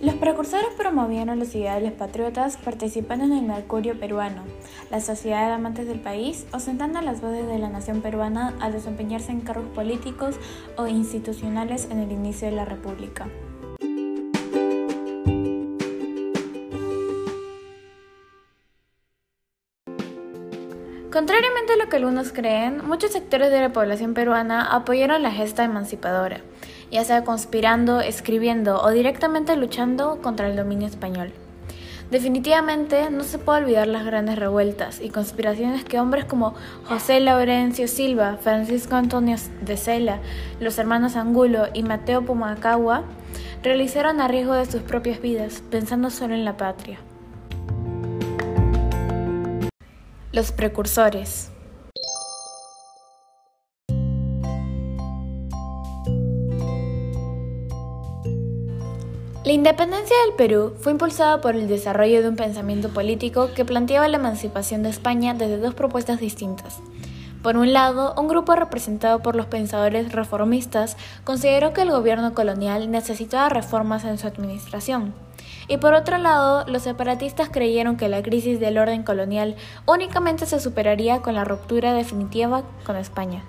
Los precursores promovieron los ideales patriotas participando en el Mercurio peruano, la sociedad de amantes del país, ostentando las voces de la nación peruana al desempeñarse en cargos políticos o institucionales en el inicio de la República. Contrariamente a lo que algunos creen, muchos sectores de la población peruana apoyaron la gesta emancipadora, ya sea conspirando, escribiendo o directamente luchando contra el dominio español. Definitivamente no se puede olvidar las grandes revueltas y conspiraciones que hombres como José Laurencio Silva, Francisco Antonio de Sela, los hermanos Angulo y Mateo Pumacagua realizaron a riesgo de sus propias vidas, pensando solo en la patria. Los precursores. La independencia del Perú fue impulsada por el desarrollo de un pensamiento político que planteaba la emancipación de España desde dos propuestas distintas. Por un lado, un grupo representado por los pensadores reformistas consideró que el gobierno colonial necesitaba reformas en su administración y por otro lado, los separatistas creyeron que la crisis del orden colonial únicamente se superaría con la ruptura definitiva con España.